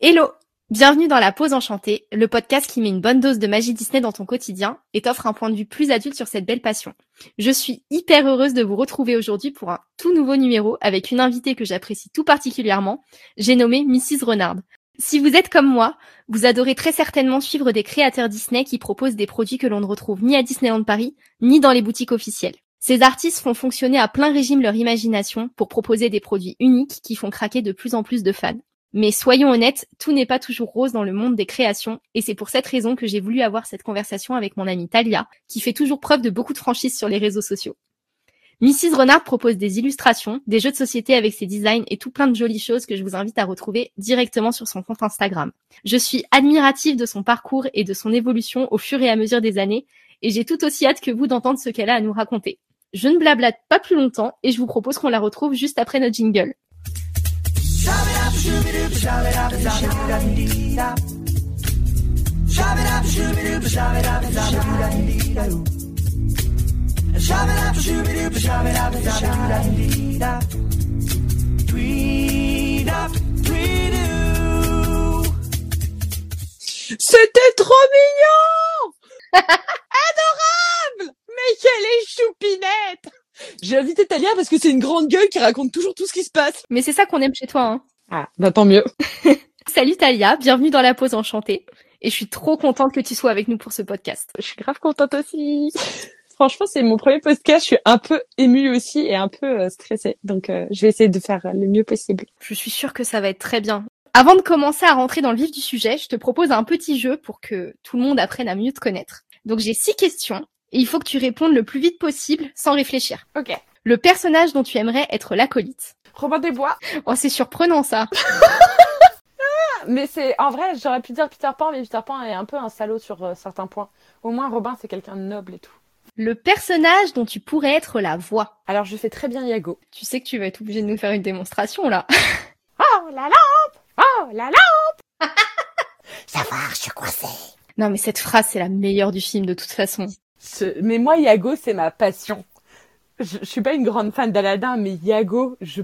Hello Bienvenue dans La Pause Enchantée, le podcast qui met une bonne dose de magie Disney dans ton quotidien et t'offre un point de vue plus adulte sur cette belle passion. Je suis hyper heureuse de vous retrouver aujourd'hui pour un tout nouveau numéro avec une invitée que j'apprécie tout particulièrement. J'ai nommé Mrs. Renard. Si vous êtes comme moi, vous adorez très certainement suivre des créateurs Disney qui proposent des produits que l'on ne retrouve ni à Disneyland Paris, ni dans les boutiques officielles. Ces artistes font fonctionner à plein régime leur imagination pour proposer des produits uniques qui font craquer de plus en plus de fans. Mais soyons honnêtes, tout n'est pas toujours rose dans le monde des créations, et c'est pour cette raison que j'ai voulu avoir cette conversation avec mon amie Talia, qui fait toujours preuve de beaucoup de franchise sur les réseaux sociaux. Mrs. Renard propose des illustrations, des jeux de société avec ses designs et tout plein de jolies choses que je vous invite à retrouver directement sur son compte Instagram. Je suis admirative de son parcours et de son évolution au fur et à mesure des années, et j'ai tout aussi hâte que vous d'entendre ce qu'elle a à nous raconter. Je ne blablate pas plus longtemps et je vous propose qu'on la retrouve juste après notre jingle. C'était trop mignon Adorable Mais quelle est choupinette J'ai invité Talia parce que c'est une grande gueule qui raconte toujours tout ce qui se passe. Mais c'est ça qu'on aime chez toi, hein. Ah, bah tant mieux. Salut Talia, bienvenue dans la pause enchantée. Et je suis trop contente que tu sois avec nous pour ce podcast. Je suis grave contente aussi. Franchement, c'est mon premier podcast. Je suis un peu émue aussi et un peu euh, stressée. Donc, euh, je vais essayer de faire le mieux possible. Je suis sûre que ça va être très bien. Avant de commencer à rentrer dans le vif du sujet, je te propose un petit jeu pour que tout le monde apprenne à mieux te connaître. Donc j'ai six questions et il faut que tu répondes le plus vite possible sans réfléchir. Ok. Le personnage dont tu aimerais être l'acolyte. Robin des Bois. Oh, c'est surprenant ça. Mais c'est en vrai, j'aurais pu dire Peter Pan, mais Peter Pan est un peu un salaud sur euh, certains points. Au moins, Robin, c'est quelqu'un de noble et tout. Le personnage dont tu pourrais être la voix. Alors, je fais très bien Yago. Tu sais que tu vas être obligé de nous faire une démonstration là. Oh la lampe Oh la lampe Savoir, je suis coincée. Non mais cette phrase c'est la meilleure du film de toute façon. Mais moi, Yago, c'est ma passion. Je, je suis pas une grande fan d'Aladin, mais Yago, je,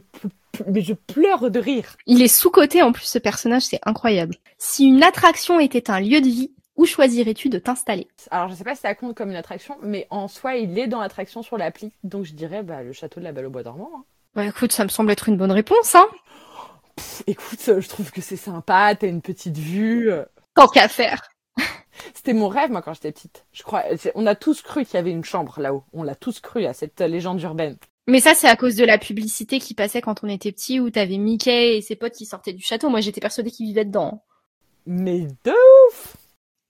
mais pleure de rire. Il est sous-coté en plus ce personnage, c'est incroyable. Si une attraction était un lieu de vie, où choisirais-tu de t'installer? Alors, je sais pas si ça compte comme une attraction, mais en soi, il est dans l'attraction sur l'appli. Donc, je dirais bah, le château de la Belle au Bois dormant. hein. Bah écoute, ça me semble être une bonne réponse, hein. Pff, écoute, je trouve que c'est sympa, t'as une petite vue. Tant qu'à faire. C'était mon rêve, moi, quand j'étais petite. Je crois, c'est- on a tous cru qu'il y avait une chambre là-haut. On l'a tous cru à cette euh, légende urbaine. Mais ça, c'est à cause de la publicité qui passait quand on était petit, où t'avais Mickey et ses potes qui sortaient du château. Moi, j'étais persuadée qu'ils vivaient dedans. Mais de ouf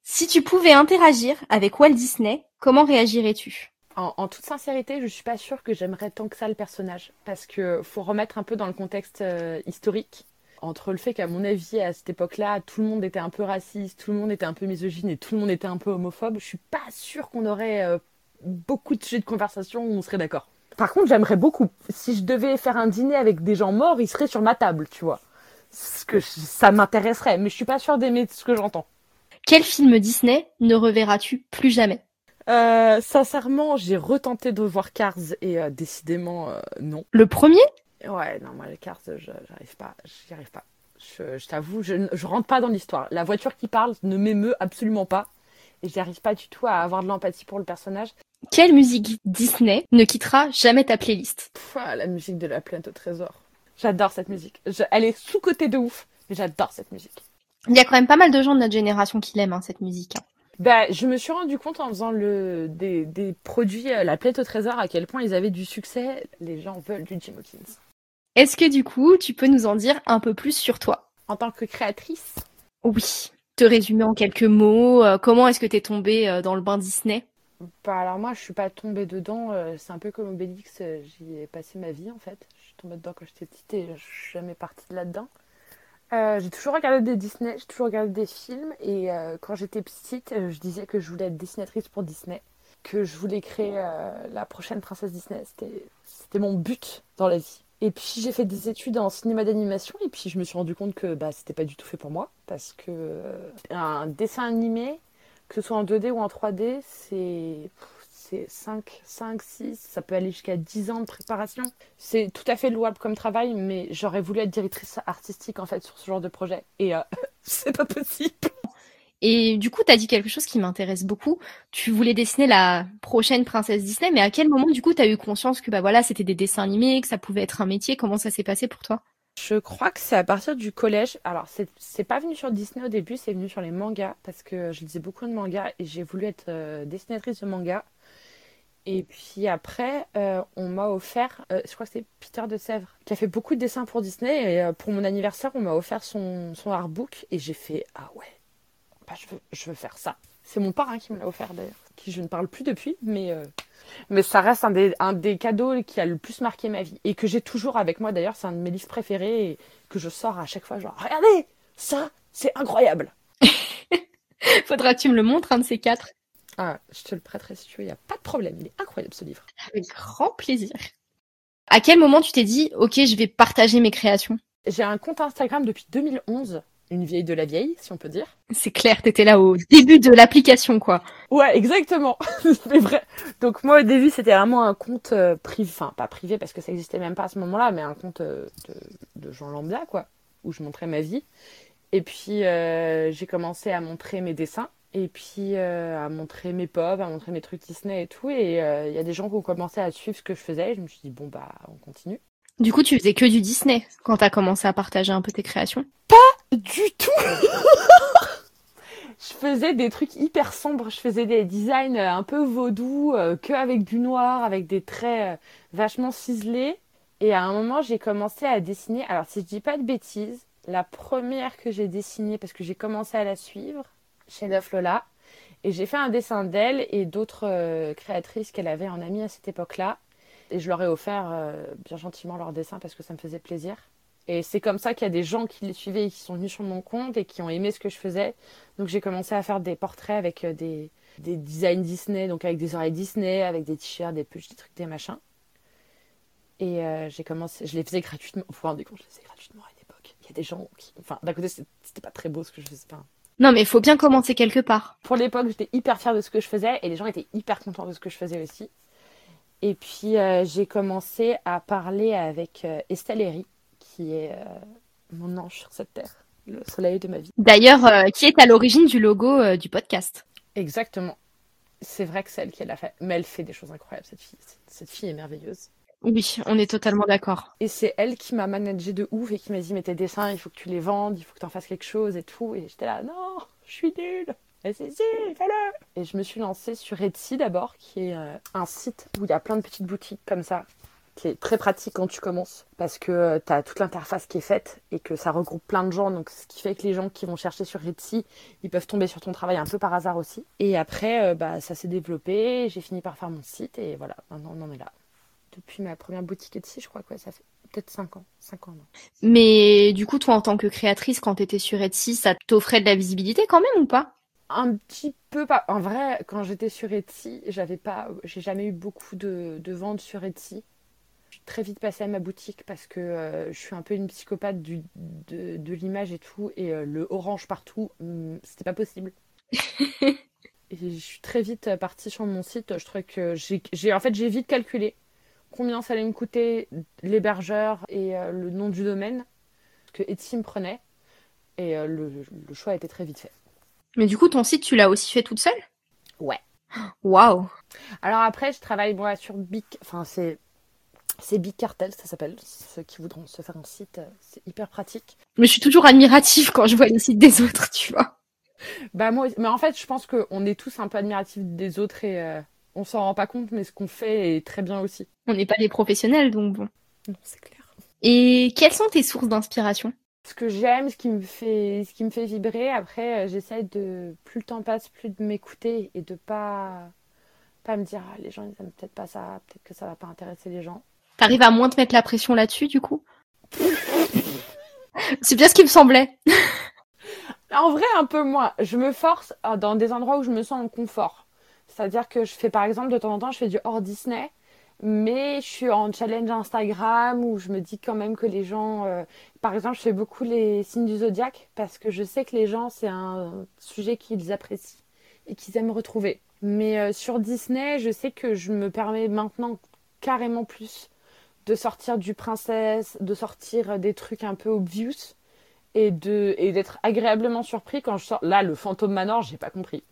Si tu pouvais interagir avec Walt Disney, comment réagirais-tu? En, en toute sincérité, je suis pas sûre que j'aimerais tant que ça le personnage. Parce que faut remettre un peu dans le contexte euh, historique. Entre le fait qu'à mon avis, à cette époque-là, tout le monde était un peu raciste, tout le monde était un peu misogyne et tout le monde était un peu homophobe, je suis pas sûre qu'on aurait euh, beaucoup de sujets de conversation où on serait d'accord. Par contre, j'aimerais beaucoup. Si je devais faire un dîner avec des gens morts, ils seraient sur ma table, tu vois. Ce que je- ça m'intéresserait, mais je suis pas sûre d'aimer ce que j'entends. Quel film Disney ne reverras-tu plus jamais? Euh, sincèrement, j'ai retenté de voir Cars et euh, décidément euh, non. Le premier? Ouais, non, moi les Cars, j'arrive pas, j'y arrive pas. Je, je t'avoue, je, je rentre pas dans l'histoire. La voiture qui parle ne m'émeut absolument pas. Et j'y arrive pas du tout à avoir de l'empathie pour le personnage. Quelle musique Disney ne quittera jamais ta playlist? Pff, ah, la musique de la plainte au trésor. J'adore cette musique. Je- elle est sous-cotée de ouf, mais j'adore cette musique. Il y a quand même pas mal de gens de notre génération qui l'aiment, hein, cette musique. hein. Bah, je me suis rendu compte en faisant le, des, des produits euh, La plainte au trésor à quel point ils avaient du succès. Les gens veulent du Jim Hawkins. Est-ce que du coup, tu peux nous en dire un peu plus sur toi? En tant que créatrice, Oui. Te résumer en quelques mots, euh, comment est-ce que t'es tombée euh, dans le bain Disney? Bah alors moi je suis pas tombée dedans, euh, c'est un peu comme Obélix, euh, j'y ai passé ma vie en fait. Je suis tombée dedans quand j'étais petite et je suis jamais partie de là-dedans. Euh, j'ai toujours regardé des Disney, j'ai toujours regardé des films et quand j'étais petite, je disais que je voulais être dessinatrice pour Disney, que je voulais créer la prochaine princesse Disney. C'était, c'était mon but dans la vie. Et puis j'ai fait des études en cinéma d'animation et puis je me suis rendu compte que bah, c'était pas du tout fait pour moi parce que euh, un dessin animé, que ce soit en 2D ou en 3D, c'est c'est 5, 5, 6, ça peut aller jusqu'à 10 ans de préparation. C'est tout à fait louable comme travail, mais j'aurais voulu être directrice artistique en fait sur ce genre de projet. Et euh, c'est pas possible. Et du coup, tu as dit quelque chose qui m'intéresse beaucoup. Tu voulais dessiner la prochaine princesse Disney, mais à quel moment, du coup, tu as eu conscience que bah voilà, c'était des dessins animés, que ça pouvait être un métier? Comment ça s'est passé pour toi? Je crois que c'est à partir du collège. Alors, c'est pas venu sur Disney au début, c'est venu sur les mangas, parce que je lisais beaucoup de mangas et j'ai voulu être euh, dessinatrice de manga. Et puis après, euh, on m'a offert, euh, je crois que c'est Peter de Sèvres, qui a fait beaucoup de dessins pour Disney. Et pour mon anniversaire, on m'a offert son, son artbook. Et j'ai fait, ah ouais, bah, je, veux, je veux faire ça. C'est mon parrain qui me l'a offert d'ailleurs, qui je ne parle plus depuis, mais, euh, mais ça reste un des, un des cadeaux qui a le plus marqué ma vie. Et que j'ai toujours avec moi d'ailleurs, c'est un de mes livres préférés et que je sors à chaque fois, genre, regardez, ça, c'est incroyable. Faudra que tu me le montres, un de ces quatre. Ah, je te le prêterai si tu veux, il n'y a pas de problème, il est incroyable ce livre. Avec grand plaisir. À quel moment tu t'es dit, ok, je vais partager mes créations? J'ai un compte Instagram depuis 2011, une vieille de la vieille, si on peut dire. C'est clair, t'étais là au début de l'application, quoi. Ouais, exactement. c'est vrai. Donc moi au début c'était vraiment un compte euh, privé, enfin pas privé parce que ça existait même pas à ce moment-là, mais un compte euh, de, de gens lambda quoi, où je montrais ma vie. Et puis euh, j'ai commencé à montrer mes dessins et puis à montrer mes pop, à montrer mes trucs Disney et tout. Et il y a des gens qui ont commencé à suivre ce que je faisais. Et je me suis dit bon bah on continue. Du coup, tu faisais que du Disney quand t'as commencé à partager un peu tes créations? Du tout. je faisais des trucs hyper sombres. Je faisais des designs euh, un peu vaudou, euh, que avec du noir, avec des traits euh, vachement ciselés. Et à un moment, j'ai commencé à dessiner. Alors, si je dis pas de bêtises, la première que j'ai dessinée, parce que j'ai commencé à la suivre chez Neuf Lola, et j'ai fait un dessin d'elle et d'autres créatrices qu'elle avait en amie à cette époque-là. Et je leur ai offert bien gentiment leur dessin parce que ça me faisait plaisir. Et c'est comme ça qu'il y a des gens qui les suivaient et qui sont venus sur mon compte et qui ont aimé ce que je faisais. Donc j'ai commencé à faire des portraits avec euh, des, des designs Disney, donc avec des oreilles Disney, avec des t-shirts, des pulls, des trucs, des machins. Et euh, j'ai commencé, je les faisais gratuitement. Vous vous rendez compte, je les faisais gratuitement à une époque. Il y a des gens qui, enfin, d'un côté c'était pas très beau ce que je faisais. Enfin, Non, mais il faut bien commencer quelque part. pour l'époque, j'étais hyper fière de ce que je faisais et les gens étaient hyper contents de ce que je faisais aussi. Et puis euh, j'ai commencé à parler avec Estelle Herry, qui est euh, mon ange sur cette terre, le soleil de ma vie. D'ailleurs, euh, qui est à l'origine du logo euh, du podcast. Exactement. C'est vrai que c'est elle qui l'a fait, mais elle fait des choses incroyables, cette fille. Cette fille est merveilleuse. Oui, on est totalement d'accord. Et c'est elle qui m'a managé de ouf et qui m'a dit mais tes dessins, il faut que tu les vendes, il faut que tu en fasses quelque chose et tout. Et j'étais là, non, je suis nulle. Et c'est si, fais-le. Et je me suis lancée sur Etsy d'abord, qui est un site où il y a plein de petites boutiques comme ça, qui est très pratique quand tu commences, parce que tu as toute l'interface qui est faite et que ça regroupe plein de gens. Donc ce qui fait que les gens qui vont chercher sur Etsy, ils peuvent tomber sur ton travail un peu par hasard aussi. Et après, euh, bah, ça s'est développé, j'ai fini par faire mon site et voilà, maintenant on en est là. Depuis ma première boutique Etsy, je crois que ouais, ça fait peut-être 5 ans. 5 ans, non. Mais du coup, toi, en tant que créatrice, quand t'étais sur Etsy, ça t'offrait de la visibilité quand même ou pas? Un petit peu pas. En vrai, quand j'étais sur Etsy, j'avais pas, j'ai jamais eu beaucoup de, de ventes sur Etsy. Très vite passée à ma boutique parce que euh, je suis un peu une psychopathe du, de, de l'image et tout. Et euh, le orange partout, hum, c'était pas possible. et je suis très vite euh, partie sur mon site. Je trouvais que j'ai, en fait, j'ai vite calculé combien ça allait me coûter l'hébergeur et euh, le nom du domaine que Etsy me prenait. Et le, le choix a été très vite fait. Mais du coup, ton site, tu l'as aussi fait toute seule? Ouais. Waouh Alors après, je travaille sur Big, enfin c'est c'est Big Cartel, ça s'appelle. Ceux qui voudront se faire un site, euh, c'est hyper pratique. Mais je suis toujours admirative quand je vois les sites des autres, tu vois. Bah moi, mais en fait, je pense qu'on est tous un peu admiratifs des autres et euh, on s'en rend pas compte, mais ce qu'on fait est très bien aussi. On n'est pas des professionnels, donc bon. Non, c'est clair. Et quelles sont tes sources d'inspiration? Ce que j'aime, ce qui me fait, ce qui me fait vibrer. Après, euh, j'essaie de plus le temps passe, plus de m'écouter et de pas pas me dire ah, les gens ils aiment peut-être pas ça, peut-être que ça va pas intéresser les gens. T'arrives à moins te mettre la pression là-dessus, du coup? C'est bien ce qui me semblait. En vrai, un peu moins. Je me force à- dans des endroits où je me sens en confort. C'est-à-dire que je fais, par exemple, de temps en temps, je fais du hors Disney, mais je suis en challenge Instagram où je me dis quand même que les gens. euh, Par exemple, je fais beaucoup les signes du zodiaque parce que je sais que les gens, c'est un sujet qu'ils apprécient et qu'ils aiment retrouver. Mais euh, sur Disney, je sais que je me permets maintenant carrément plus de sortir du princesse, de sortir des trucs un peu obvious et de et d'être agréablement surpris quand je sors. Là, le fantôme Manor, j'ai pas compris.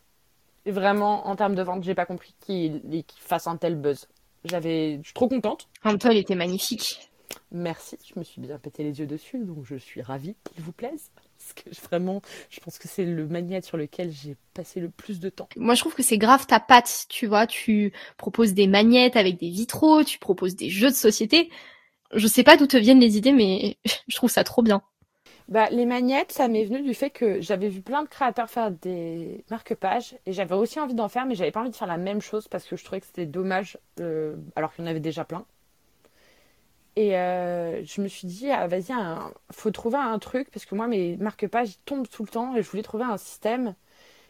Vraiment, en termes de vente, j'ai pas compris qu'il fasse un tel buzz. J'avais, je suis trop contente. En temps, il était magnifique. Merci, je me suis bien pété les yeux dessus, donc je suis ravie qu'il vous plaise. Parce que je- vraiment, je pense que c'est le magnète sur lequel j'ai passé le plus de temps. Moi, je trouve que c'est grave ta patte, tu vois. Tu proposes des magnettes avec des vitraux, tu proposes des jeux de société. Je sais pas d'où te viennent les idées, mais je trouve ça trop bien. Bah, les magnettes, ça m'est venu du fait que j'avais vu plein de créateurs faire des marque-pages et j'avais aussi envie d'en faire, mais j'avais pas envie de faire la même chose parce que je trouvais que c'était dommage, euh, alors qu'il y en avait déjà plein. Et euh, je me suis dit, ah, vas-y, un- faut trouver un truc parce que moi, mes marque-pages tombent tout le temps et je voulais trouver un système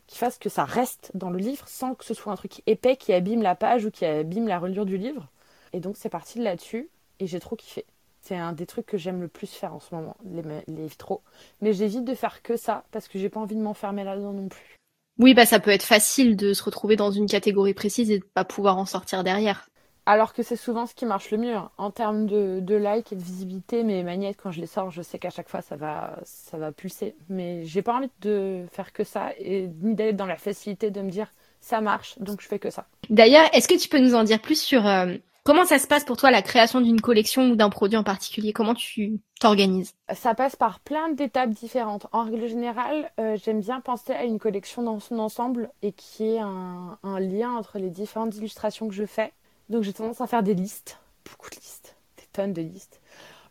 qui fasse que ça reste dans le livre sans que ce soit un truc épais qui abîme la page ou qui abîme la reliure du livre. Et donc, c'est parti de là-dessus et j'ai trop kiffé. C'est un des trucs que j'aime le plus faire en ce moment, les, les vitraux. Mais j'évite de faire que ça parce que j'ai pas envie de m'enfermer là-dedans non plus. Oui, bah ça peut être facile de se retrouver dans une catégorie précise et de pas pouvoir en sortir derrière. Alors que c'est souvent ce qui marche le mieux. hein. En termes de, de like et de visibilité, mes magnettes, quand je les sors, je sais qu'à chaque fois ça va, ça va pulser. Mais j'ai pas envie de faire que ça et ni d'aller dans la facilité de me dire ça marche, donc je fais que ça. D'ailleurs, est-ce que tu peux nous en dire plus sur euh, comment ça se passe pour toi la création d'une collection ou d'un produit en particulier? Comment tu t'organises? Ça passe par plein d'étapes différentes. En règle générale, euh, j'aime bien penser à une collection dans son ensemble et qui est un, un lien entre les différentes illustrations que je fais. Donc j'ai tendance à faire des listes, beaucoup de listes, des tonnes de listes.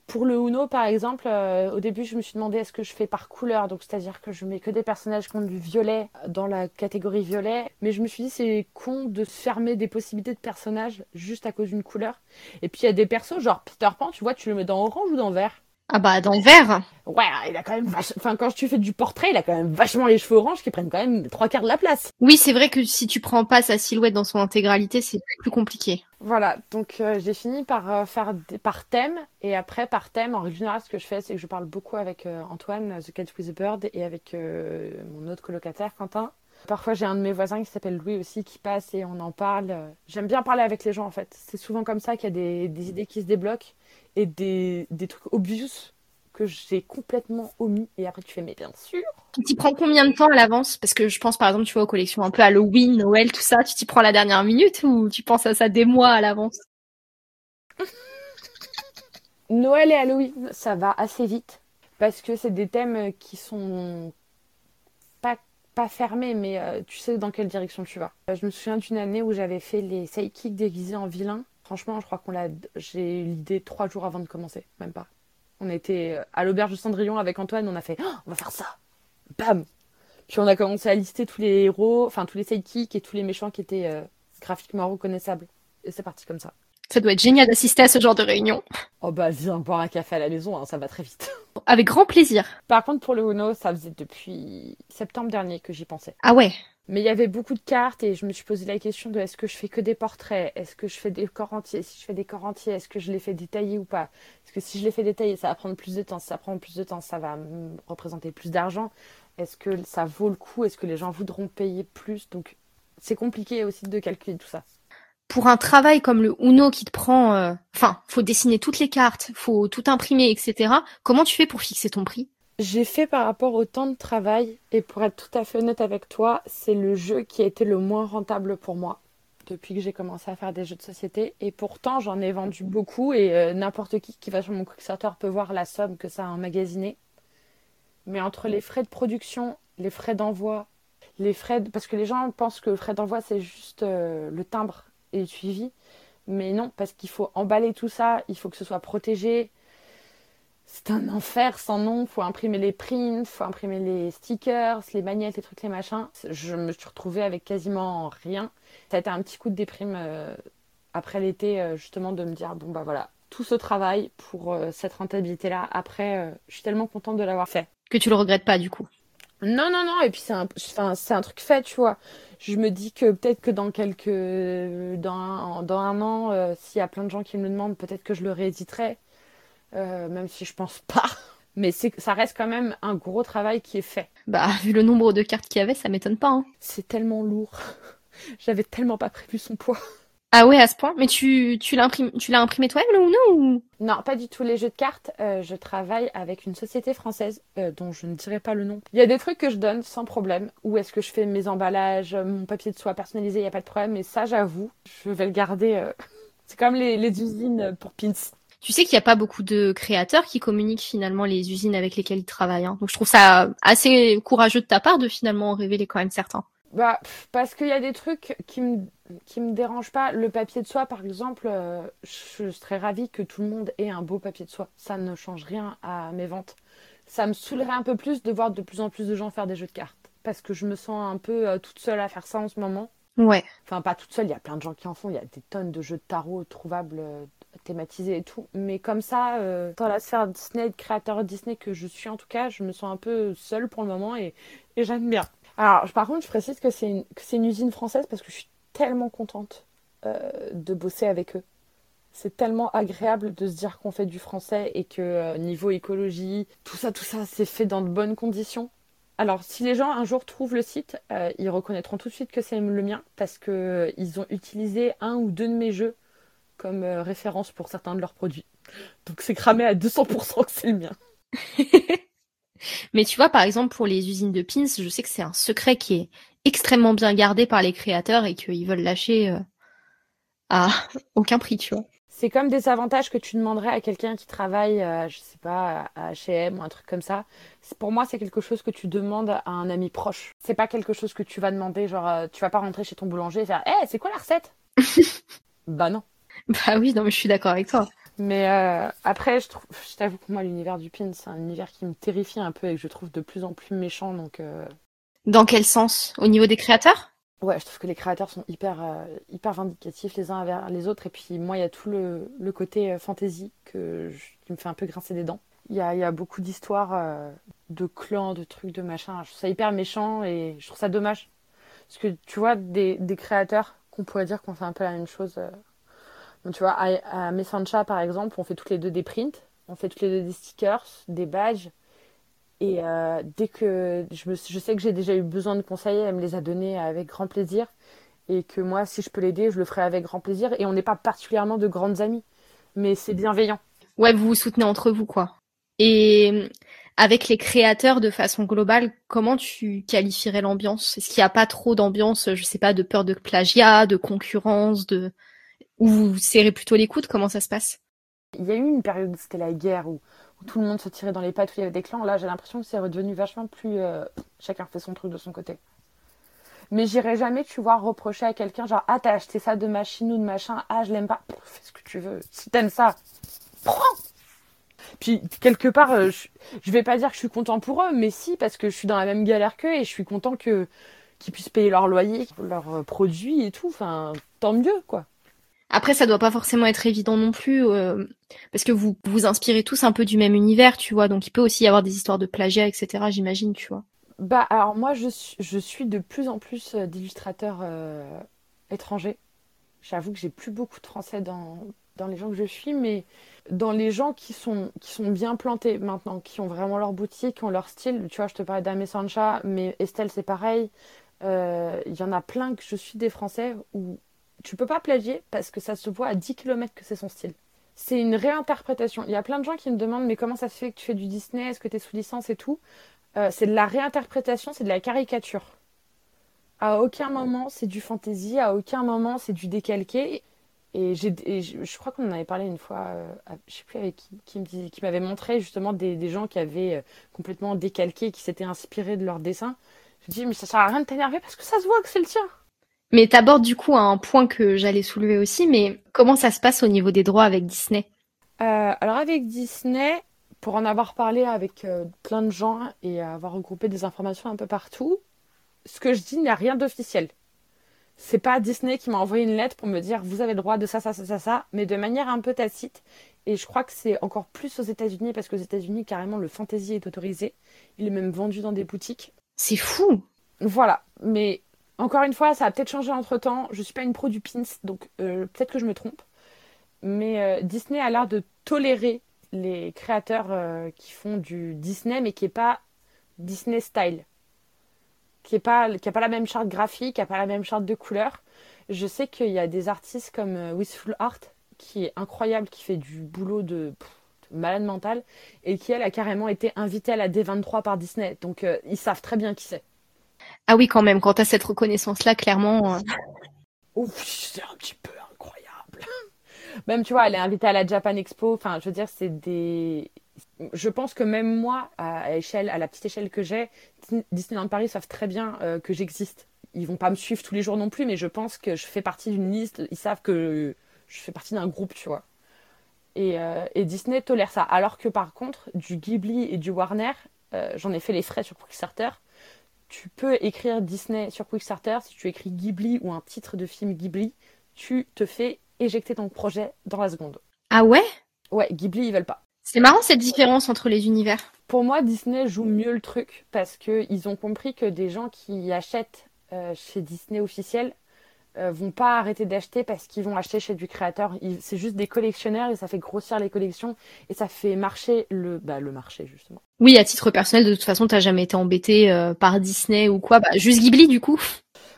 Pour le Uno, par exemple, euh, au début, je me suis demandé est-ce que je fais par couleur, donc c'est-à-dire que je mets que des personnages qui ont du violet dans la catégorie violet. Mais je me suis dit c'est con de fermer des possibilités de personnages juste à cause d'une couleur. Et puis il y a des persos, genre Peter Pan, tu vois, tu le mets dans orange ou dans vert? Ah bah dans le vert Ouais, il a quand même. Enfin, quand tu fais du portrait, il a quand même vachement les cheveux oranges qui prennent quand même trois quarts de la place. Oui, c'est vrai que si tu prends pas sa silhouette dans son intégralité, c'est plus compliqué. Voilà, donc euh, j'ai fini par euh, faire des- par thème. Et après, par thème, en règle générale, ce que je fais, c'est que je parle beaucoup avec euh, Antoine, The Cat with the Bird, et avec mon autre colocataire, Quentin. Parfois, j'ai un de mes voisins qui s'appelle Louis aussi qui passe et on en parle. J'aime bien parler avec les gens, en fait. C'est souvent comme ça qu'il y a des, des idées qui se débloquent et des, des trucs obvious que j'ai complètement omis. Et après, tu fais, mais bien sûr. Tu t'y prends combien de temps à l'avance? Parce que je pense par exemple, tu vois, aux collections un peu Halloween, Noël, tout ça, tu t'y prends la dernière minute ou tu penses à ça des mois à l'avance? Noël et Halloween, ça va assez vite parce que c'est des thèmes qui sont pas, pas fermés, mais euh, tu sais dans quelle direction tu vas. Euh, Je me souviens d'une année où j'avais fait les sidekicks déguisés en vilains. Franchement, je crois qu'on l'a. J'ai eu l'idée trois jours avant de commencer, même pas. On était euh, à l'auberge de Cendrillon avec Antoine, on a fait Oh, on va faire ça Bam Puis on a commencé à lister tous les héros, enfin tous les sidekicks et tous les méchants qui étaient euh, graphiquement reconnaissables. Et c'est parti comme ça. Ça doit être génial d'assister à ce genre de réunion. Oh bah viens boire un café à la maison, hein, ça va très vite. Avec grand plaisir. Par contre, pour le Uno, ça faisait depuis septembre dernier que j'y pensais. Ah ouais. Mais il y avait beaucoup de cartes et je me suis posé la question de est-ce que je fais que des portraits? Est-ce que je fais des corps entiers? Si je fais des corps entiers, est-ce que je les fais détailler ou pas? Est-ce que si je les fais détailler, ça va prendre plus de temps. Si ça prend plus de temps, ça va représenter plus d'argent. Est-ce que ça vaut le coup? Est-ce que les gens voudront payer plus? Donc c'est compliqué aussi de calculer tout ça. Pour un travail comme le Uno qui te prend, euh, enfin, faut dessiner toutes les cartes, faut tout imprimer, etc. Comment tu fais pour fixer ton prix? J'ai fait par rapport au temps de travail et pour être tout à fait honnête avec toi, c'est le jeu qui a été le moins rentable pour moi depuis que j'ai commencé à faire des jeux de société et pourtant j'en ai vendu beaucoup et euh, n'importe qui qui va sur mon Kickstarter peut voir la somme que ça a emmagasiné. Mais entre les frais de production, les frais d'envoi, les frais parce que les gens pensent que le frais d'envoi c'est juste euh, le timbre et le suivi, mais non parce qu'il faut emballer tout ça, il faut que ce soit protégé, c'est un enfer sans nom. Faut imprimer les prints, faut imprimer les stickers, les magnettes, les trucs, les machins. Je me suis retrouvée avec quasiment rien. Ça a été un petit coup de déprime euh, après l'été, euh, justement, de me dire bon bah voilà, tout ce travail pour euh, cette rentabilité-là. Après, je suis tellement contente de l'avoir fait. Que tu le regrettes pas du coup? Non, non, non. Et puis c'est un, enfin, c'est un truc fait, tu vois. Je me dis que peut-être que dans quelques, dans un, dans un an, s'il y a plein de gens qui me le demandent, peut-être que je le rééditerai. Euh, même si je pense pas. Mais c'est, ça reste quand même un gros travail qui est fait. Bah, vu le nombre de cartes qu'il y avait, ça m'étonne pas. Hein. C'est tellement lourd. J'avais tellement pas prévu son poids. Ah ouais, à ce point Mais tu, tu l'as imprimé, imprimé toi-même, ou non ou... Non, pas du tout. Les jeux de cartes, euh, je travaille avec une société française euh, dont je ne dirai pas le nom. Il y a des trucs que je donne sans problème. Où est-ce que je fais mes emballages, mon papier de soie personnalisé, il n'y a pas de problème. Et ça, j'avoue, je vais le garder. euh, C'est comme les, les usines pour pins. Tu sais qu'il n'y a pas beaucoup de créateurs qui communiquent finalement les usines avec lesquelles ils travaillent. hein. Donc je trouve ça assez courageux de ta part de finalement en révéler quand même certains. Bah, parce qu'il y a des trucs qui me, qui me dérangent pas. Le papier de soie, par exemple, euh, je serais ravie que tout le monde ait un beau papier de soie. Ça ne change rien à mes ventes. Ça me saoulerait un peu plus de voir de plus en plus de gens faire des jeux de cartes. Parce que je me sens un peu euh, toute seule à faire ça en ce moment. Ouais. Enfin, pas toute seule, il y a plein de gens qui en font. Il y a des tonnes de jeux de tarot trouvables, thématisés et tout. Mais comme ça, euh, dans la sphère Disney, créateur Disney que je suis en tout cas, je me sens un peu seule pour le moment et, j'aime bien. Alors, par contre, je précise que c'est une, usine française parce que je suis tellement contente euh, de bosser avec eux. C'est tellement agréable de se dire qu'on fait du français et que euh, niveau écologie, tout ça, tout ça, c'est fait dans de bonnes conditions. Alors, si les gens un jour trouvent le site, ils reconnaîtront tout de suite que c'est le mien parce que euh, ils ont utilisé un ou deux de mes jeux comme euh, référence pour certains de leurs produits. Donc, c'est cramé à 200% que c'est le mien. Mais tu vois, par exemple, pour les usines de pins, je sais que c'est un secret qui est extrêmement bien gardé par les créateurs et qu'ils veulent lâcher euh, à aucun prix, tu vois. C'est comme des avantages que tu demanderais à quelqu'un qui travaille, euh, je sais pas, à H&M ou un truc comme ça. C'est- Pour moi, c'est quelque chose que tu demandes à un ami proche. C'est pas quelque chose que tu vas demander, genre, euh, tu vas pas rentrer chez ton boulanger et faire, hé, c'est quoi la recette? Bah non. Bah oui, non, mais je suis d'accord avec toi. Mais euh, après, je trouve, je t'avoue que moi, l'univers du pin, c'est un univers qui me terrifie un peu et que je trouve de plus en plus méchant. Donc, euh, Dans quel sens? Au niveau des créateurs? Ouais, je trouve que les créateurs sont hyper, euh, hyper vindicatifs les uns envers les autres. Et puis, moi, il y a tout le, le côté fantasy que je- qui me fait un peu grincer des dents. Il y a, y a beaucoup d'histoires de clans, de trucs, de machin. Je trouve ça hyper méchant et je trouve ça dommage. Parce que tu vois, des, des créateurs qu'on pourrait dire qu'on fait un peu la même chose. Tu vois, à, à Messancha, par exemple, on fait toutes les deux des prints, on fait toutes les deux des stickers, des badges. Et euh, dès que je, je sais que j'ai déjà eu besoin de conseils, elle me les a donnés avec grand plaisir. Et que moi, si je peux l'aider, je le ferai avec grand plaisir. Et on n'est pas particulièrement de grandes amies, mais c'est bienveillant. Ouais, vous vous soutenez entre vous, quoi. Et avec les créateurs de façon globale, comment tu qualifierais l'ambiance? Est-ce qu'il n'y a pas trop d'ambiance, je sais pas, de peur de plagiat, de concurrence, de ou vous serrez plutôt les coudes Comment ça se passe? Il y a eu une période c'était la guerre, où, tout le monde se tirait dans les pattes, où il y avait des clans. Là, j'ai l'impression que c'est redevenu vachement plus. euh, chacun fait son truc de son côté. Mais j'irai jamais, tu vois, reprocher à quelqu'un, genre, ah, t'as acheté ça de machine ou de machin, ah, je l'aime pas. Fais ce que tu veux. Si t'aimes ça, prends Puis, quelque part, euh, je, je vais pas dire que je suis content pour eux, mais si, parce que je suis dans la même galère qu'eux et je suis content que qu'ils puissent payer leur loyer, leurs euh, produits et tout. Enfin, tant mieux, quoi. Après, ça doit pas forcément être évident non plus, euh, parce que vous vous inspirez tous un peu du même univers, tu vois. Donc il peut aussi y avoir des histoires de plagiat, etc. J'imagine, tu vois. Bah, alors moi, je suis, de plus en plus euh, d'illustrateurs euh, étrangers. J'avoue que j'ai plus beaucoup de français dans, dans les gens que je suis, mais dans les gens qui sont, qui sont bien plantés maintenant, qui ont vraiment leur boutique, qui ont leur style. Tu vois, je te parlais d'Amé Sancha, mais Estelle, c'est pareil. Il y en a plein que je suis des français où tu peux pas plagier parce que ça se voit à 10 km que c'est son style. C'est une réinterprétation. Il y a plein de gens qui me demandent mais comment ça se fait que tu fais du Disney, est-ce que tu es sous licence et tout? Euh, c'est de la réinterprétation, c'est de la caricature. À aucun moment c'est du fantasy, à aucun moment c'est du décalqué. Et, et je, crois qu'on en avait parlé une fois, euh, à- je sais plus avec qui, qui m'avait montré justement des, gens qui avaient euh, complètement décalqué, qui s'étaient inspirés de leur dessin. Je dis mais ça sert à rien de t'énerver parce que ça se voit que c'est le tien. Mais t'abordes du coup un point que j'allais soulever aussi, mais comment ça se passe au niveau des droits avec Disney? Euh, alors avec Disney, pour en avoir parlé avec euh, plein de gens et avoir regroupé des informations un peu partout, ce que je dis n'a rien d'officiel. C'est pas Disney qui m'a envoyé une lettre pour me dire vous avez le droit de ça, ça, ça, ça, ça, mais de manière un peu tacite. Et je crois que c'est encore plus aux États-Unis parce qu'aux États-Unis, carrément, le fantasy est autorisé. Il est même vendu dans des boutiques. C'est fou Voilà, mais encore une fois, ça a peut-être changé entre temps. Je suis pas une pro du pins, donc euh, peut-être que je me trompe. Mais euh, Disney a l'air de tolérer les créateurs euh, qui font du Disney, mais qui est pas Disney style. qui est pas pas la même charte graphique, qui a pas la même charte de couleurs. Je sais qu'il y a des artistes comme Wistful Art qui est incroyable, qui fait du boulot de, de malade mental et qui elle a carrément été invitée à la D23 par Disney. Donc ils savent très bien qui c'est. Ah oui, quand même, quand t'as cette reconnaissance-là, clairement. euh, c'est un petit peu incroyable. Même, tu vois, elle est invitée à la Japan Expo. Enfin, je veux dire, c'est des. Je pense que même moi, à échelle, à la petite échelle que j'ai, Disneyland Paris savent très bien euh, que j'existe. Ils vont pas me suivre tous les jours non plus, mais je pense que je fais partie d'une liste. Ils savent que je fais partie d'un groupe, tu vois. Et, euh, et Disney tolère ça. Alors que par contre, du Ghibli et du Warner, j'en ai fait les frais sur Quickstarter. Tu peux écrire Disney sur Quickstarter. Si tu écris Ghibli ou un titre de film Ghibli, tu te fais éjecter ton projet dans la seconde. Ah ouais? Ouais, Ghibli, ils veulent pas. C'est marrant cette différence entre les univers. Pour moi, Disney joue mieux le truc parce que ils ont compris que des gens qui achètent euh, chez Disney officiel euh, vont pas arrêter d'acheter parce qu'ils vont acheter chez du créateur. C'est juste des collectionneurs et ça fait grossir les collections et ça fait marcher le, bah, le marché justement. Oui, à titre personnel, de toute façon, t'as jamais été embêté euh, par Disney ou quoi. Bah, juste Ghibli, du coup.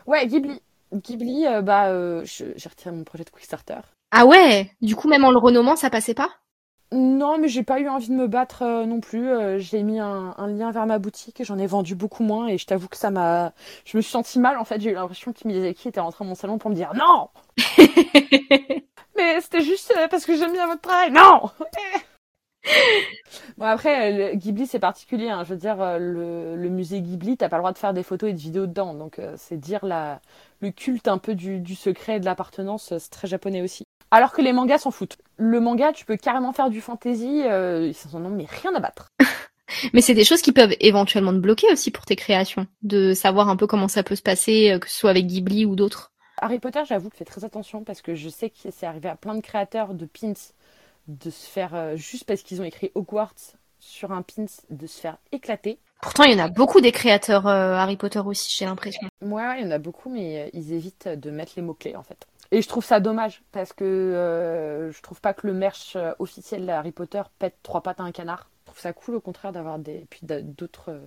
Ouais, Ghibli. Ghibli, euh, bah, j'ai retiré mon projet de Quickstarter. Ah ouais? Du coup, même en le renommant, ça passait pas? Non, mais j'ai pas eu envie de me battre euh, non plus. Euh, j'ai mis un, un lien vers ma boutique et j'en ai vendu beaucoup moins. Et je t'avoue que ça m'a. Je me suis sentie mal en fait. J'ai eu l'impression que Miyazaki était rentré à mon salon pour me dire non Mais c'était juste euh, parce que j'aime bien votre travail. Non Bon, après, euh, Ghibli c'est particulier. hein. Je veux dire, euh, le, le musée Ghibli, t'as pas le droit de faire des photos et de vidéos dedans. Donc, euh, c'est dire la, le culte un peu du, du secret et de l'appartenance. C'est très japonais aussi. Alors que les mangas s'en foutent. Le manga, tu peux carrément faire du fantasy, euh, ils s'en ont mais rien à battre. Mais c'est des choses qui peuvent éventuellement te bloquer aussi pour tes créations. De savoir un peu comment ça peut se passer, que ce soit avec Ghibli ou d'autres. Harry Potter, j'avoue que fais très attention parce que je sais que c'est arrivé à plein de créateurs de pins de se faire, euh, juste parce qu'ils ont écrit Hogwarts sur un pins, de se faire éclater. Pourtant, il y en a beaucoup des créateurs euh, Harry Potter aussi, j'ai l'impression. Ouais, ouais, il y en a beaucoup, mais euh, ils évitent de mettre les mots-clés en fait. Et je trouve ça dommage parce que euh, je trouve pas que le merch officiel de Harry Potter pète trois pattes à un canard. Je trouve ça cool au contraire d'avoir des puis d'autres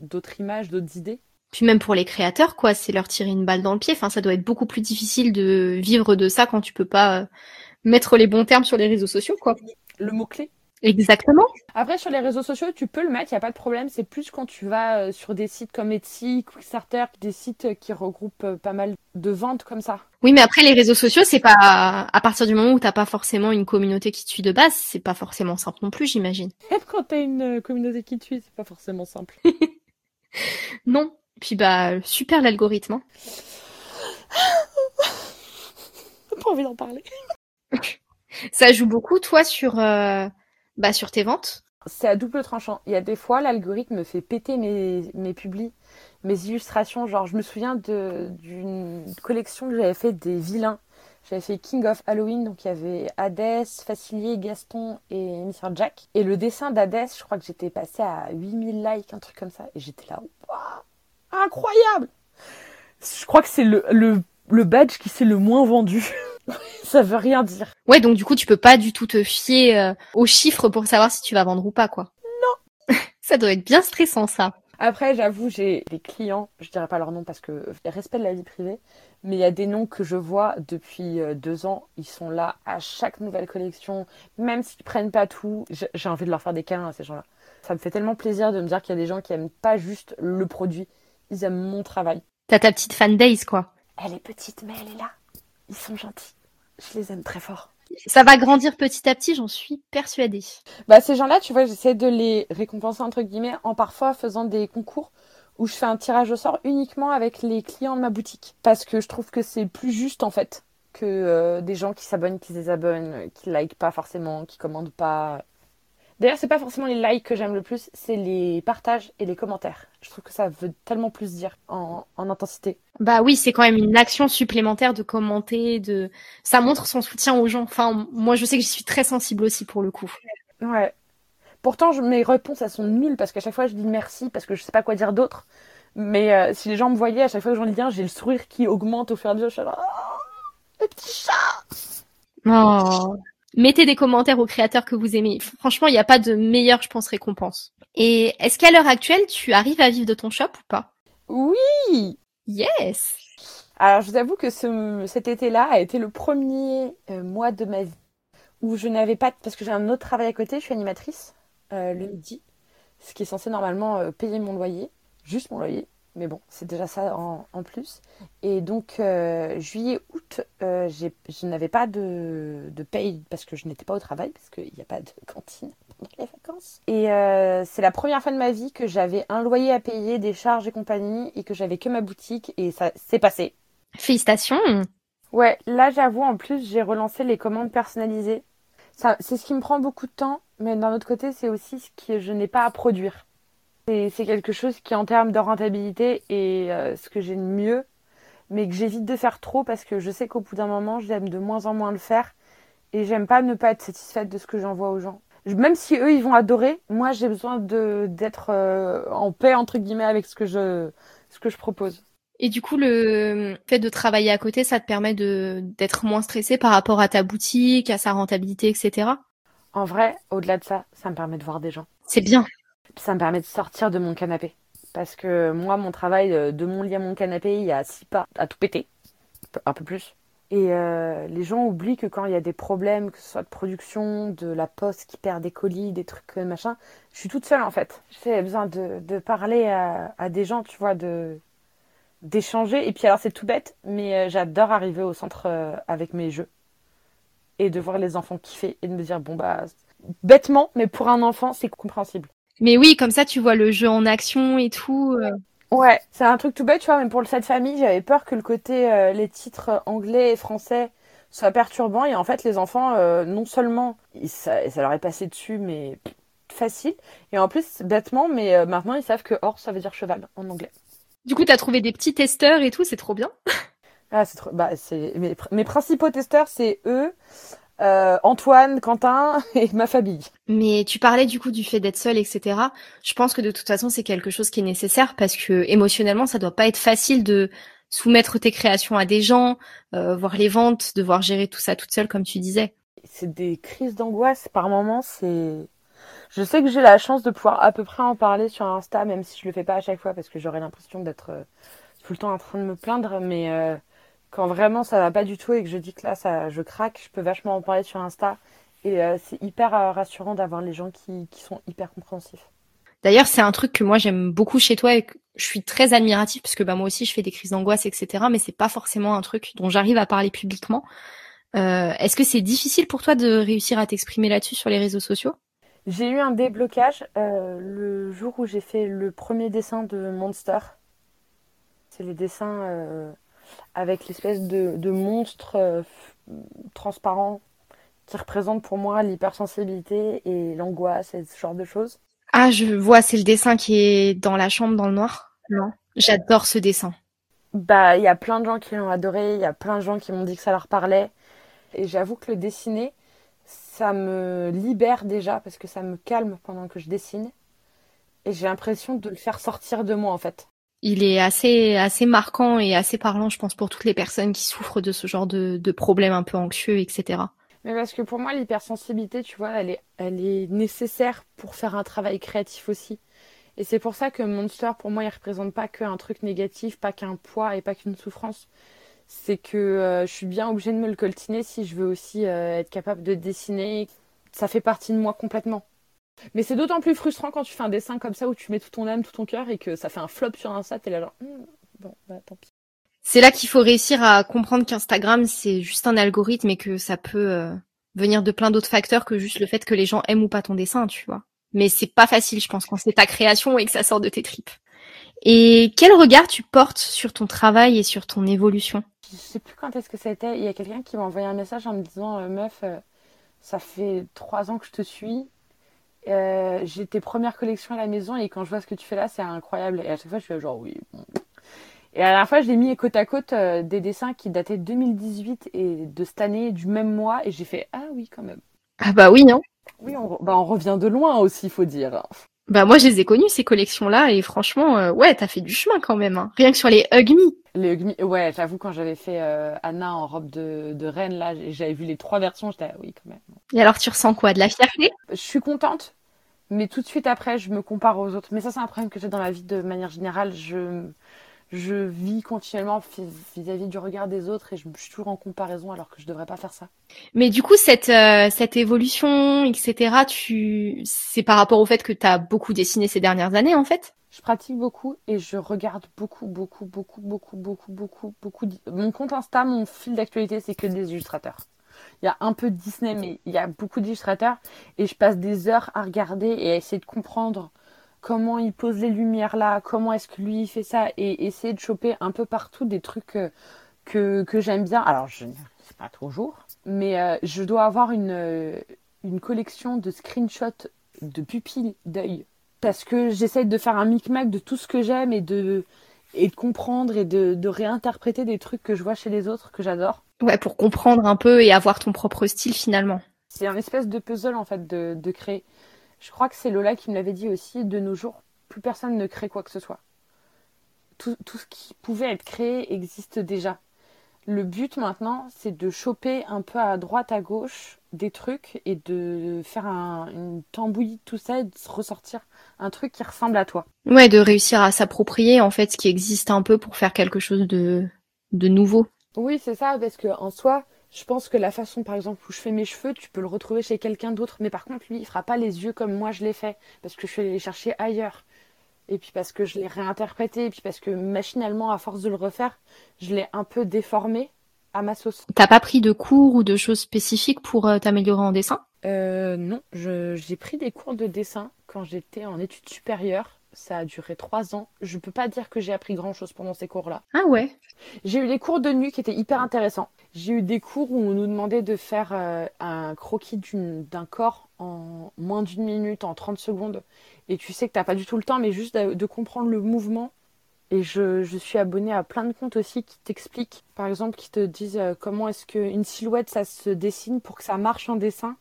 d'autres images, d'autres idées. Puis même pour les créateurs, quoi, c'est leur tirer une balle dans le pied. Enfin, ça doit être beaucoup plus difficile de vivre de ça quand tu peux pas mettre les bons termes sur les réseaux sociaux, quoi. Le mot-clé. Exactement. Après, sur les réseaux sociaux, tu peux le mettre, il n'y a pas de problème. C'est plus quand tu vas euh, sur des sites comme Etsy, Quickstarter, des sites euh, qui regroupent euh, pas mal de ventes comme ça. Oui, mais après les réseaux sociaux, c'est pas à partir du moment où t'as pas forcément une communauté qui te suit de base, c'est pas forcément simple non plus, j'imagine. Même quand t'as une communauté qui te suit, c'est pas forcément simple. Non. Puis bah super l'algorithme. hein. J'ai pas envie d'en parler. Ça joue beaucoup toi sur euh, bah sur tes ventes? C'est à double tranchant. Il y a des fois, l'algorithme me fait péter mes, mes publis, mes illustrations. Genre, je me souviens d'une collection que j'avais fait des vilains. J'avais fait King of Halloween, donc il y avait Hadès, Facilier, Gaston et Mr. Jack. Et le dessin d'Hadès, je crois que j'étais passée à 8000 likes, un truc comme ça. Et j'étais là, waouh, incroyable Je crois que c'est le, le, le badge qui s'est le moins vendu. ça veut rien dire. Ouais, donc du coup tu peux pas du tout te fier euh, aux chiffres pour savoir si tu vas vendre ou pas quoi. Non. ça doit être bien stressant ça. Après, j'avoue, j'ai des clients, je dirais pas leur nom parce que respect de la vie privée, mais il y a des noms que je vois depuis euh, deux ans. Ils sont là à chaque nouvelle collection, même s'ils prennent pas tout. J'ai envie de leur faire des câlins à ces gens-là. Ça me fait tellement plaisir de me dire qu'il y a des gens qui aiment pas juste le produit, ils aiment mon travail. T'as ta petite fan base quoi. Elle est petite, mais elle est là. Ils sont gentils. Je les aime très fort. Ça va grandir petit à petit, j'en suis persuadée. Bah, ces gens-là, tu vois, j'essaie de les récompenser, entre guillemets, en parfois faisant des concours où je fais un tirage au sort uniquement avec les clients de ma boutique. Parce que je trouve que c'est plus juste, en fait, que euh, des gens qui s'abonnent, qui se désabonnent, euh, qui likent pas forcément, qui commandent pas. D'ailleurs, c'est pas forcément les likes que j'aime le plus, c'est les partages et les commentaires. Je trouve que ça veut tellement plus dire en, en intensité. Bah oui, c'est quand même une action supplémentaire de commenter, de ça montre son soutien aux gens. Enfin, moi je sais que j'y suis très sensible aussi pour le coup. Ouais. Pourtant, je, mes réponses, elles sont nulles parce qu'à chaque fois, je dis merci parce que je sais pas quoi dire d'autre. Mais euh, si les gens me voyaient, à chaque fois que j'en lis un, j'ai le sourire qui augmente au fur et à mesure. Je suis là, oh, le petit chat Oh. Mettez des commentaires aux créateurs que vous aimez. Franchement, il n'y a pas de meilleure, je pense, récompense. Et est-ce qu'à l'heure actuelle, tu arrives à vivre de ton shop ou pas? Oui Yes Alors, je vous avoue que ce, cet été-là a été le premier euh, mois de ma vie où je n'avais pas... Parce que j'ai un autre travail à côté, je suis animatrice euh, le midi, ce qui est censé normalement euh, payer mon loyer, juste mon loyer. Mais bon, c'est déjà ça en, en plus. Et donc, euh, juillet, août, euh, je n'avais pas de, de paye parce que je n'étais pas au travail, parce qu'il n'y a pas de cantine pendant les vacances. Et euh, c'est la première fois de ma vie que j'avais un loyer à payer, des charges et compagnie, et que j'avais que ma boutique, et ça s'est passé. Félicitations Ouais, là j'avoue, en plus, j'ai relancé les commandes personnalisées. C'est ce qui me prend beaucoup de temps, mais d'un autre côté, c'est aussi ce que je n'ai pas à produire. C'est, quelque chose qui, en termes de rentabilité, est euh, ce que j'ai de mieux, mais que j'évite de faire trop parce que je sais qu'au bout d'un moment, j'aime de moins en moins le faire et j'aime pas ne pas être satisfaite de ce que j'envoie aux gens. Même si eux, ils vont adorer, moi, j'ai besoin d'être euh, en paix, entre guillemets, avec ce que je, ce que je propose. Et du coup, le fait de travailler à côté, ça te permet de d'être moins stressé par rapport à ta boutique, à sa rentabilité, etc. En vrai, au-delà de ça, ça me permet de voir des gens. C'est bien. Ça me permet de sortir de mon canapé. Parce que moi, mon travail, euh, de mon lit à mon canapé, il y a six pas à tout péter. Un peu plus. Et euh, les gens oublient que quand il y a des problèmes, que ce soit de production, de la poste qui perd des colis, des trucs euh, machin, je suis toute seule en fait. J'ai besoin de, parler à, des gens, tu vois, d'échanger. Et puis alors c'est tout bête, mais j'adore arriver au centre avec mes jeux. Et de voir les enfants kiffer et de me dire, bon bah, bêtement, mais pour un enfant, c'est compréhensible. Mais oui, comme ça, tu vois le jeu en action et tout. euh. Ouais, c'est un truc tout bête, tu vois, mais pour le set famille, j'avais peur que le côté euh, les titres anglais et français soit perturbant et en fait les enfants euh, non seulement ils- ça, ça leur est passé dessus mais facile et en plus bêtement mais maintenant ils savent que horse ça veut dire cheval en anglais. Du coup, t'as trouvé des petits testeurs et tout, c'est trop bien. Ah c'est trop bah c'est mes, mes principaux testeurs c'est eux, euh, Antoine, Quentin et ma famille. Mais tu parlais du coup du fait d'être seule, etc. Je pense que de toute façon, c'est quelque chose qui est nécessaire parce que émotionnellement, ça doit pas être facile de soumettre tes créations à des gens, euh, voir les ventes, devoir gérer tout ça toute seule, comme tu disais. c'est des crises d'angoisse par moments c'est je sais que j'ai la chance de pouvoir à peu près en parler sur Insta même si je le fais pas à chaque fois parce que j'aurais l'impression d'être euh, tout le temps en train de me plaindre mais euh, quand vraiment ça va pas du tout et que je dis que là ça je craque je peux vachement en parler sur Insta et euh, c'est hyper euh, rassurant d'avoir les gens qui, qui sont hyper compréhensifs D'ailleurs, c'est un truc que moi j'aime beaucoup chez toi et que je suis très admirative parce que bah moi aussi je fais des crises d'angoisse, etc. Mais c'est pas forcément un truc dont j'arrive à parler publiquement. Euh, Est-ce que c'est difficile pour toi de réussir à t'exprimer là-dessus sur les réseaux sociaux? J'ai eu un déblocage le jour où j'ai fait le premier dessin de Monster c'est les dessins avec l'espèce de, de monstre euh, transparent qui représente pour moi l'hypersensibilité et l'angoisse et ce genre de choses. Ah, je vois, c'est le dessin qui est dans la chambre dans le noir? Non, j'adore ce dessin. Bah, il y a plein de gens qui l'ont adoré, il y a plein de gens qui m'ont dit que ça leur parlait. Et j'avoue que le dessiner, ça me libère déjà parce que ça me calme pendant que je dessine. Et j'ai l'impression de le faire sortir de moi en fait. Il est assez assez marquant et assez parlant, je pense, pour toutes les personnes qui souffrent de ce genre de, de problèmes un peu anxieux, etc. Mais parce que pour moi, l'hypersensibilité, tu vois, elle est, elle est nécessaire pour faire un travail créatif aussi. Et c'est pour ça que Monster, pour moi, il représente pas qu'un truc négatif, pas qu'un poids et pas qu'une souffrance. C'est que euh, je suis bien obligée de me le coltiner si je veux aussi euh, être capable de dessiner. Ça fait partie de moi complètement. Mais c'est d'autant plus frustrant quand tu fais un dessin comme ça où tu mets tout ton âme, tout ton cœur et que ça fait un flop sur Insta, t'es là genre, Hmm, bon, bah tant pis. C'est là qu'il faut réussir à comprendre qu'Instagram, c'est juste un algorithme et que ça peut euh, venir de plein d'autres facteurs que juste le fait que les gens aiment ou pas ton dessin, tu vois. Mais c'est pas facile, je pense, quand c'est ta création et que ça sort de tes tripes. Et quel regard tu portes sur ton travail et sur ton évolution? Je sais plus quand est-ce que c'était. Il y a quelqu'un qui m'a envoyé un message en me disant euh, Meuf, euh, ça fait trois ans que je te suis. Euh, j'ai tes premières collections à la maison et quand je vois ce que tu fais là, c'est incroyable. Et à chaque fois, je suis là, genre oui. bon. Et à la dernière fois, j'ai mis côte à côte euh, des dessins qui dataient de 2018 et de cette année, du même mois. Et j'ai fait Ah oui, quand même. Ah bah oui, non Oui, on, bah, on revient de loin aussi, il faut dire. Bah moi je les ai connues ces collections-là et franchement, euh, ouais, t'as fait du chemin quand même. Hein. Rien que sur les Hug Me. Les Hug Me- ouais, j'avoue, quand j'avais fait euh, Anna en robe de, de reine, là, j'avais vu les trois versions, j'étais ah oui, quand même. Et alors tu ressens quoi De la fierté? Je suis contente, Mais tout de suite après, je me compare aux autres. Mais ça, c'est un problème que j'ai dans la vie de manière générale. Je, je vis continuellement vis-à-vis du regard des autres et je suis toujours en comparaison alors que je devrais pas faire ça. Mais du coup, cette, euh, cette évolution, etc., tu, c'est par rapport au fait que tu as beaucoup dessiné ces dernières années, en fait? Je pratique beaucoup et je regarde beaucoup, beaucoup, beaucoup, beaucoup, beaucoup, beaucoup, beaucoup. Mon compte Insta, mon fil d'actualité, c'est que des illustrateurs. Il y a un peu de Disney, mais il y a beaucoup d'illustrateurs et je passe des heures à regarder et à essayer de comprendre comment il pose les lumières là, comment est-ce que lui il fait ça, et essayer de choper un peu partout des trucs euh, que, que, j'aime bien. Alors, je n'y arrive pas toujours, mais euh, je dois avoir une, euh, une collection de screenshots de pupilles d'œil. Parce que j'essaye de faire un micmac de tout ce que j'aime et de, et de comprendre et de, de réinterpréter des trucs que je vois chez les autres que j'adore. Ouais, pour comprendre un peu et avoir ton propre style finalement. C'est un espèce de puzzle en fait de, de créer. Je crois que c'est Lola qui me l'avait dit aussi, de nos jours, plus personne ne crée quoi que ce soit. Tout, ce qui pouvait être créé existe déjà. Le but maintenant, c'est de choper un peu à droite, à gauche des trucs et de faire une tambouille de tout ça et de ressortir un truc qui ressemble à toi. Ouais, de réussir à s'approprier en fait ce qui existe un peu pour faire quelque chose de, de nouveau. Oui, c'est ça, parce que en soi, je pense que la façon, par exemple, où je fais mes cheveux, tu peux le retrouver chez quelqu'un d'autre. Mais par contre, lui, il fera pas les yeux comme moi je l'ai fait. Parce que je suis allée les chercher ailleurs. Et puis parce que je l'ai réinterprété. Et puis parce que machinalement, à force de le refaire, je l'ai un peu déformé à ma sauce. T'as pas pris de cours ou de choses spécifiques pour euh, t'améliorer en dessin? Euh, Non, j'ai pris des cours de dessin quand j'étais en études supérieures ça a duré trois ans. Je peux pas dire que j'ai appris grand chose pendant ces cours-là. Ah ouais? J'ai eu des cours de nuit qui étaient hyper intéressants. J'ai eu des cours où on nous demandait de faire euh, un croquis d'un corps en moins d'une minute, en 30 secondes. Et tu sais que t'as pas du tout le temps, mais juste de, comprendre le mouvement. Et je, suis abonnée à plein de comptes aussi qui t'expliquent, par exemple, qui te disent euh, comment est-ce qu'une silhouette ça se dessine pour que ça marche en dessin.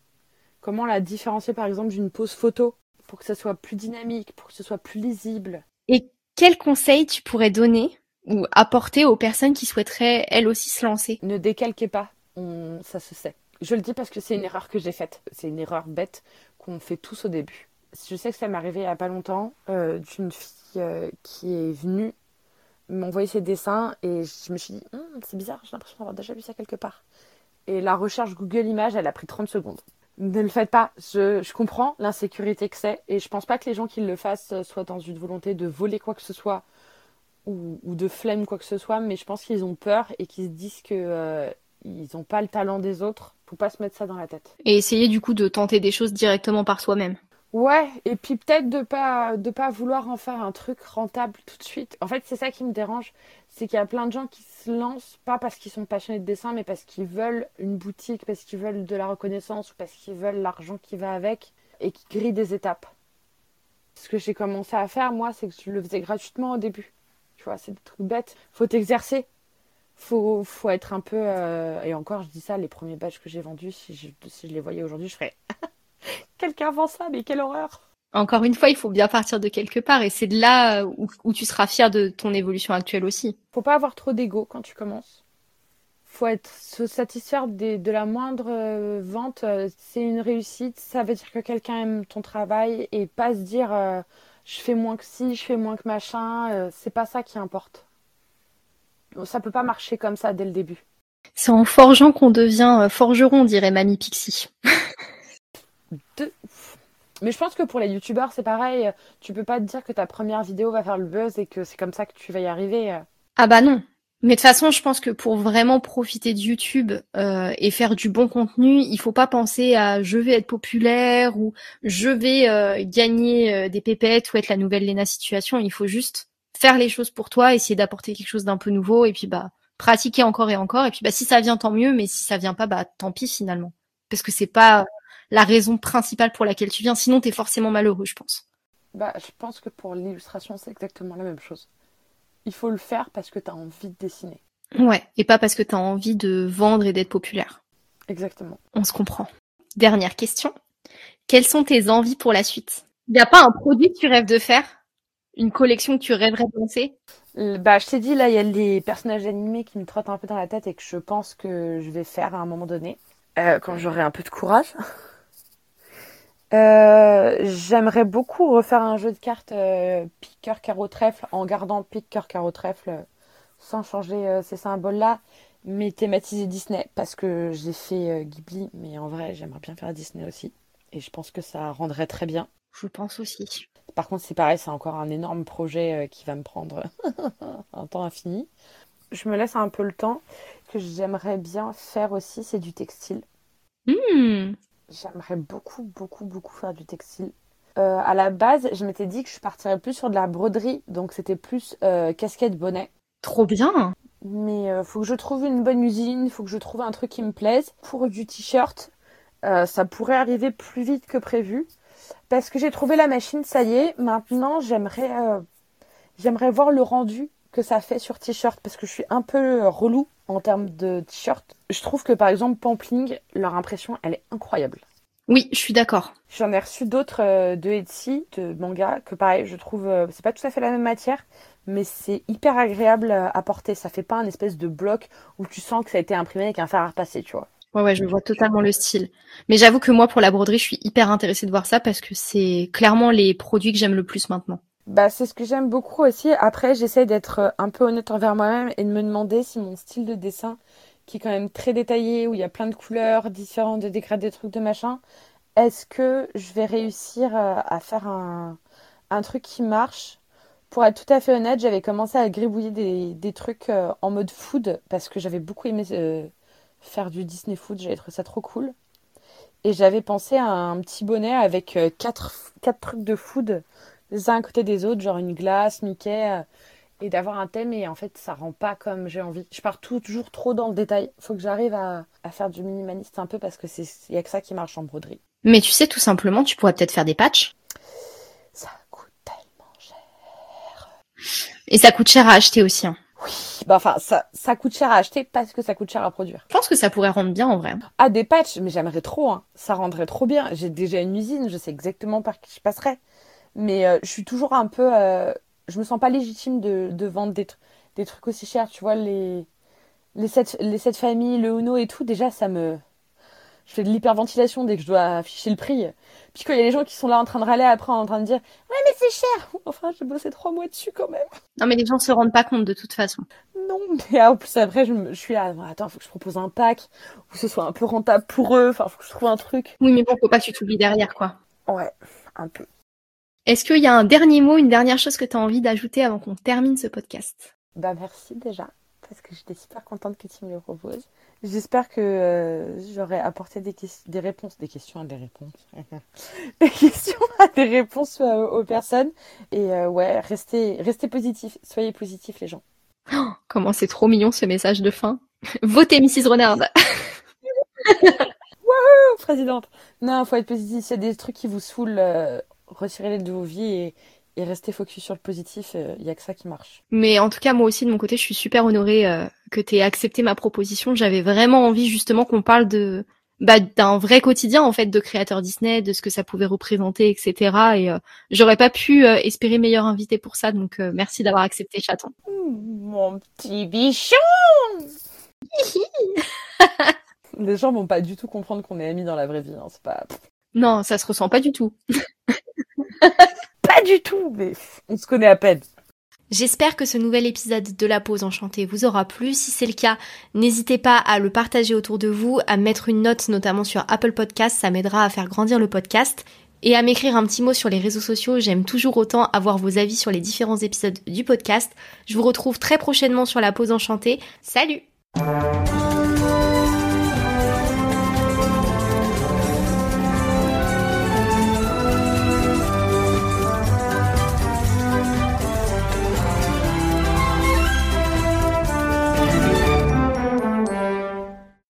Comment la différencier par exemple d'une pose photo pour que ce soit plus dynamique, pour que ce soit plus lisible. Et quels conseils tu pourrais donner ou apporter aux personnes qui souhaiteraient elles aussi se lancer Ne décalquez pas, ça se sait. Je le dis parce que c'est une erreur que j'ai faite. C'est une erreur bête qu'on fait tous au début. Je sais que ça m'est arrivé il n'y a pas longtemps euh, d'une fille euh, qui est venue m'envoyer ses dessins et je me suis dit, hum, c'est bizarre, j'ai l'impression d'avoir déjà vu ça quelque part. Et la recherche Google Images, elle a pris 30 secondes ne le faites pas. Je, je comprends l'insécurité que c'est et je pense pas que les gens qui le fassent soient dans une volonté de voler quoi que ce soit ou, ou de flemme quoi que ce soit, mais je pense qu'ils ont peur et qu'ils se disent que euh, ils ont pas le talent des autres. Faut pas se mettre ça dans la tête. Et essayer du coup de tenter des choses directement par soi-même. Ouais, et puis peut-être de pas de pas vouloir en faire un truc rentable tout de suite. En fait, c'est ça qui me dérange, c'est qu'il y a plein de gens qui se lancent pas parce qu'ils sont passionnés de dessin, mais parce qu'ils veulent une boutique, parce qu'ils veulent de la reconnaissance ou parce qu'ils veulent l'argent qui va avec et qui grillent des étapes. Ce que j'ai commencé à faire moi, c'est que je le faisais gratuitement au début. Vois, c'est des trucs bêtes. Faut t'exercer. Faut, faut être un peu. Euh, et encore, je dis ça, les premiers badges que j'ai vendus, si je, si je les voyais aujourd'hui, je ferais. Quelqu'un vend ça, mais quelle horreur Encore une fois, il faut bien partir de quelque part et c'est de là où, tu seras fier de ton évolution actuelle aussi. Faut pas avoir trop d'ego quand tu commences. Faut être se satisfaire de la moindre euh, vente. Euh, c'est une réussite, ça veut dire que quelqu'un aime ton travail et pas se dire euh, je fais moins que ci, je fais moins que machin. c'est pas ça qui importe. Ça peut pas marcher comme ça dès le début. C'est en forgeant qu'on devient forgeron, dirait Mamie Pixie. Mais je pense que pour les youtubeurs, c'est pareil. Tu peux pas te dire que ta première vidéo va faire le buzz et que c'est comme ça que tu vas y arriver. Ah bah non. Mais de toute façon, je pense que pour vraiment profiter de YouTube euh, et faire du bon contenu, il faut pas penser à je vais être populaire ou je vais gagner euh, des pépettes ou être la nouvelle Lena situation. Il faut juste faire les choses pour toi, essayer d'apporter quelque chose d'un peu nouveau et puis bah pratiquer encore et encore. Et puis bah si ça vient, tant mieux. Mais si ça vient pas, bah tant pis finalement. Parce que c'est pas la raison principale pour laquelle tu viens. Sinon, tu es forcément malheureux, je pense. Bah, je pense que pour l'illustration, c'est exactement la même chose. Il faut le faire parce que tu as envie de dessiner. Ouais, et pas parce que tu as envie de vendre et d'être populaire. Exactement. On se comprend. Dernière question. Quelles sont tes envies pour la suite? Il n'y a pas un produit que tu rêves de faire? Une collection que tu rêverais de lancer? Bah, je t'ai dit, là, il y a des personnages animés qui me trottent un peu dans la tête et que je pense que je vais faire à un moment donné, euh, quand j'aurai un peu de courage. Euh, J'aimerais beaucoup refaire un jeu de cartes euh, pique, cœur, carreau, trèfle en gardant pique, cœur, carreau, trèfle euh, sans changer ces symboles-là, mais thématiser Disney parce que j'ai fait Ghibli, mais en vrai, j'aimerais bien faire Disney aussi. Et je pense que ça rendrait très bien. Je pense aussi. Par contre, c'est pareil, c'est encore un énorme projet qui va me prendre un temps infini. Je me laisse un peu le temps. Que j'aimerais bien faire aussi, c'est du textile. Hmm. J'aimerais beaucoup, beaucoup, beaucoup faire du textile. Euh, à la base, je m'étais dit que je partirais plus sur de la broderie, donc c'était plus euh, casquette bonnet. Trop bien. Mais euh, faut que je trouve une bonne usine, faut que je trouve un truc qui me plaise. Pour du t-shirt, euh, ça pourrait arriver plus vite que prévu. Parce que j'ai trouvé la machine, ça y est. Maintenant, j'aimerais j'aimerais voir le rendu que ça fait sur t-shirt parce que je suis un peu relou en termes de t-shirt. Je trouve que par exemple Pampling, leur impression, elle est incroyable. Oui, je suis d'accord. J'en ai reçu d'autres euh, de Etsy, de manga, que pareil, je trouve, euh, c'est pas tout à fait la même matière, mais c'est hyper agréable à porter. Ça fait pas un espèce de bloc où tu sens que ça a été imprimé avec un fer à repasser, tu vois. Ouais, ouais, je vois totalement le style. Mais j'avoue que moi, pour la broderie, je suis hyper intéressée de voir ça parce que c'est clairement les produits que j'aime le plus maintenant. Bah, c'est ce que j'aime beaucoup aussi. Après, j'essaie d'être euh, un peu honnête envers moi-même et de me demander si mon style de dessin, qui est quand même très détaillé, où il y a plein de couleurs différentes, de dégradés, de trucs, de machin, est-ce que je vais réussir euh, à faire un, truc qui marche? Pour être tout à fait honnête, j'avais commencé à gribouiller des, des trucs euh, en mode food parce que j'avais beaucoup aimé faire du Disney food, j'avais trouvé ça trop cool. Et j'avais pensé à un petit bonnet avec quatre, quatre trucs de food les uns à côté des autres, genre une glace, Mickey, euh, et d'avoir un thème. Et en fait, ça rend pas comme j'ai envie. Je pars toujours trop dans le détail. Faut que j'arrive à, à faire du minimaliste un peu parce que c'est, y a que ça qui marche en broderie. Mais tu sais, tout simplement, tu pourrais peut-être faire des patchs. Ça coûte tellement cher. Et ça coûte cher à acheter aussi. hein. Oui, bah enfin, ça, ça coûte cher à acheter parce que ça coûte cher à produire. Je pense que ça pourrait rendre bien en vrai. Ah, des patchs, mais j'aimerais trop, hein. Ça rendrait trop bien. J'ai déjà une usine, je sais exactement par qui je passerai. Mais euh, je suis toujours un peu. euh, je me sens pas légitime de, de vendre des, tr- des trucs aussi chers. Tu vois, les, les, sept, les sept familles, le Uno et tout, déjà, ça me. Je fais de l'hyperventilation dès que je dois afficher le prix. Puis quand il y a les gens qui sont là en train de râler après, en train de dire Ouais, mais c'est cher Enfin, j'ai bossé trois mois dessus quand même. Non, mais les gens se rendent pas compte de toute façon. Non, mais en plus après, je, me- je suis là. Attends, faut que je propose un pack où ce soit un peu rentable pour eux. Enfin, faut que je trouve un truc. Oui, mais bon, faut pas que tu t'oublies derrière, quoi. Ouais, un peu. Est-ce qu'il y a un dernier mot, une dernière chose que tu as envie d'ajouter avant qu'on termine ce podcast? Bah merci déjà, parce que j'étais super contente que tu me le proposes. J'espère que euh, j'aurai apporté des, réponses, des questions à des réponses, des questions à des réponses euh, aux personnes. Et euh, ouais, restez, restez positifs, soyez positifs les gens. Comment c'est trop mignon ce message de fin. Votez Mrs. Renard. Oh, présidente Non, faut être positif, s'il y a des trucs qui vous saoulent, euh, retirez-les de vos vies et, et restez focus sur le positif, il y a que ça qui marche. Mais en tout cas, moi aussi, de mon côté, je suis super honorée euh, que tu aies accepté ma proposition. J'avais vraiment envie justement qu'on parle de bah, d'un vrai quotidien en fait de créateur Disney, de ce que ça pouvait représenter, etc. Et euh, j'aurais pas pu euh, espérer meilleur invité pour ça. Donc euh, merci d'avoir accepté, chaton. Mon petit bichon Les gens vont pas du tout comprendre qu'on est amis dans la vraie vie, hein, c'est pas... Non, ça se ressent pas du tout. Pas du tout, mais on se connaît à peine. J'espère que ce nouvel épisode de La Pause Enchantée vous aura plu. Si c'est le cas, n'hésitez pas à le partager autour de vous, à mettre une note notamment sur Apple Podcast, ça m'aidera à faire grandir le podcast. Et à m'écrire un petit mot sur les réseaux sociaux, j'aime toujours autant avoir vos avis sur les différents épisodes du podcast. Je vous retrouve très prochainement sur La Pause Enchantée. Salut